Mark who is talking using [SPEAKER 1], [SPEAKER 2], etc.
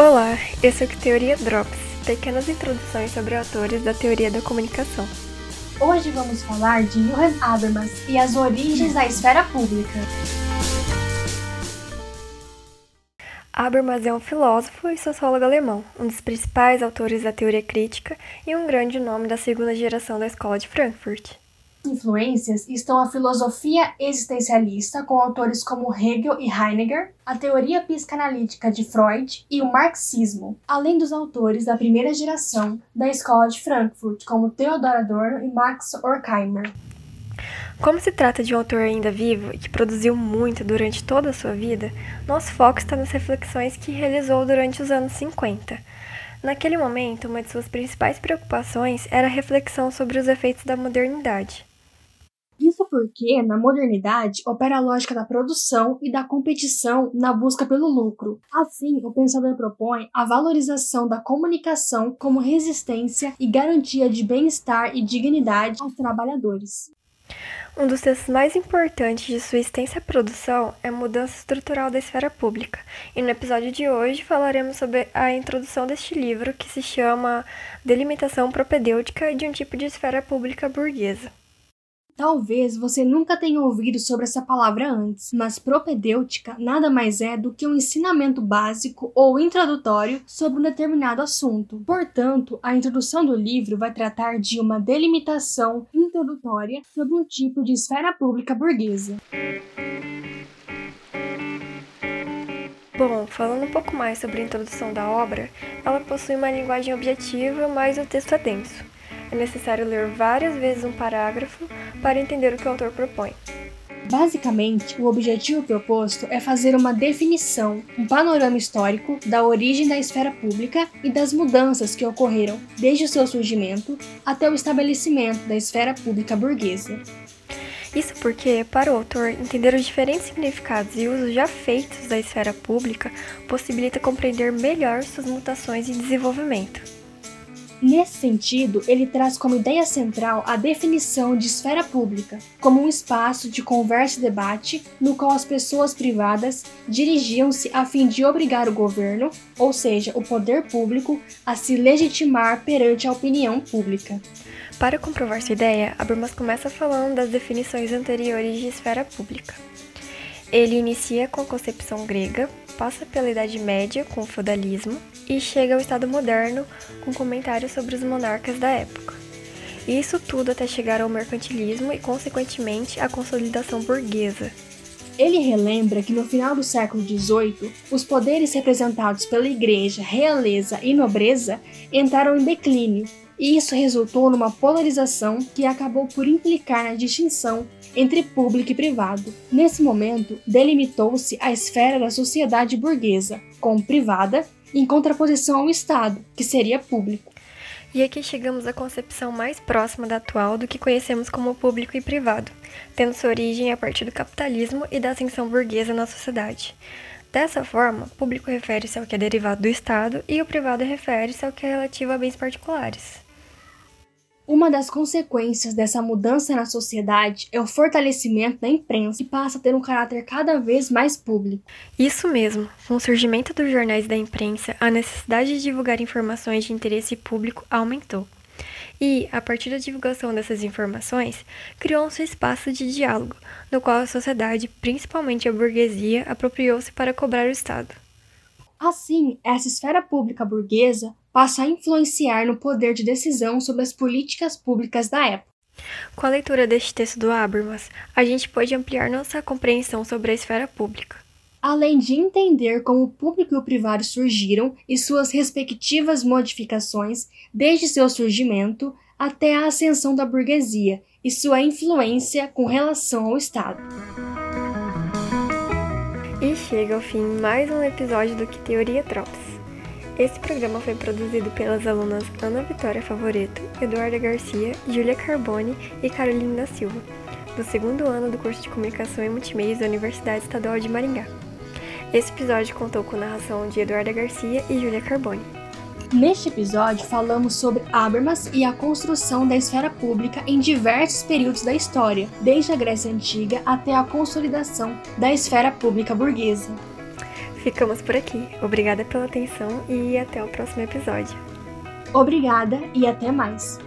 [SPEAKER 1] Olá, esse é o Teoria Drops, pequenas introduções sobre autores da teoria da comunicação.
[SPEAKER 2] Hoje vamos falar de Johann Habermas e as origens da esfera pública.
[SPEAKER 1] Habermas é um filósofo e sociólogo alemão, um dos principais autores da teoria crítica e um grande nome da segunda geração da Escola de Frankfurt
[SPEAKER 2] influências estão a filosofia existencialista, com autores como Hegel e Heidegger, a teoria psicanalítica de Freud e o marxismo, além dos autores da primeira geração da Escola de Frankfurt, como Theodor Adorno e Max Horkheimer.
[SPEAKER 1] Como se trata de um autor ainda vivo e que produziu muito durante toda a sua vida, nosso foco está nas reflexões que realizou durante os anos 50. Naquele momento, uma de suas principais preocupações era a reflexão sobre os efeitos da modernidade.
[SPEAKER 2] Isso porque, na modernidade, opera a lógica da produção e da competição na busca pelo lucro. Assim, o pensador propõe a valorização da comunicação como resistência e garantia de bem-estar e dignidade aos trabalhadores.
[SPEAKER 1] Um dos textos mais importantes de sua extensa produção é Mudança Estrutural da Esfera Pública, e no episódio de hoje falaremos sobre a introdução deste livro que se chama Delimitação Propedêutica de um tipo de esfera pública burguesa.
[SPEAKER 2] Talvez você nunca tenha ouvido sobre essa palavra antes, mas propedêutica nada mais é do que um ensinamento básico ou introdutório sobre um determinado assunto. Portanto, a introdução do livro vai tratar de uma delimitação introdutória sobre um tipo de esfera pública burguesa.
[SPEAKER 1] Bom, falando um pouco mais sobre a introdução da obra, ela possui uma linguagem objetiva, mas o texto é denso é necessário ler várias vezes um parágrafo para entender o que o autor propõe.
[SPEAKER 2] Basicamente, o objetivo proposto é fazer uma definição, um panorama histórico da origem da esfera pública e das mudanças que ocorreram desde o seu surgimento até o estabelecimento da esfera pública burguesa.
[SPEAKER 1] Isso porque, para o autor, entender os diferentes significados e usos já feitos da esfera pública possibilita compreender melhor suas mutações e desenvolvimento.
[SPEAKER 2] Nesse sentido, ele traz como ideia central a definição de esfera pública, como um espaço de conversa e debate no qual as pessoas privadas dirigiam-se a fim de obrigar o governo, ou seja, o poder público, a se legitimar perante a opinião pública.
[SPEAKER 1] Para comprovar sua ideia, Habermas começa falando das definições anteriores de esfera pública. Ele inicia com a concepção grega, passa pela Idade Média com o feudalismo e chega ao Estado moderno com comentários sobre os monarcas da época. Isso tudo até chegar ao mercantilismo e, consequentemente, à consolidação burguesa.
[SPEAKER 2] Ele relembra que no final do século XVIII, os poderes representados pela igreja, realeza e nobreza entraram em declínio, e isso resultou numa polarização que acabou por implicar na distinção entre público e privado. Nesse momento, delimitou-se a esfera da sociedade burguesa, como privada, em contraposição ao Estado, que seria público.
[SPEAKER 1] E aqui chegamos à concepção mais próxima da atual do que conhecemos como público e privado, tendo sua origem a partir do capitalismo e da ascensão burguesa na sociedade. Dessa forma, público refere-se ao que é derivado do Estado e o privado refere-se ao que é relativo a bens particulares.
[SPEAKER 2] Uma das consequências dessa mudança na sociedade é o fortalecimento da imprensa, que passa a ter um caráter cada vez mais público.
[SPEAKER 1] Isso mesmo, com o surgimento dos jornais da imprensa, a necessidade de divulgar informações de interesse público aumentou. E, a partir da divulgação dessas informações, criou-se um espaço de diálogo, no qual a sociedade, principalmente a burguesia, apropriou-se para cobrar o Estado.
[SPEAKER 2] Assim, essa esfera pública burguesa passa a influenciar no poder de decisão sobre as políticas públicas da época.
[SPEAKER 1] Com a leitura deste texto do Habermas, a gente pode ampliar nossa compreensão sobre a esfera pública.
[SPEAKER 2] Além de entender como o público e o privado surgiram e suas respectivas modificações desde seu surgimento até a ascensão da burguesia e sua influência com relação ao Estado.
[SPEAKER 1] E chega ao fim mais um episódio do Que Teoria Trops. Esse programa foi produzido pelas alunas Ana Vitória Favoreto, Eduarda Garcia, Júlia Carbone e Carolina da Silva, do segundo ano do curso de Comunicação e Multimeios da Universidade Estadual de Maringá. Esse episódio contou com narração de Eduarda Garcia e Júlia Carbone.
[SPEAKER 2] Neste episódio, falamos sobre Habermas e a construção da esfera pública em diversos períodos da história, desde a Grécia Antiga até a consolidação da esfera pública burguesa.
[SPEAKER 1] Ficamos por aqui. Obrigada pela atenção e até o próximo episódio.
[SPEAKER 2] Obrigada e até mais.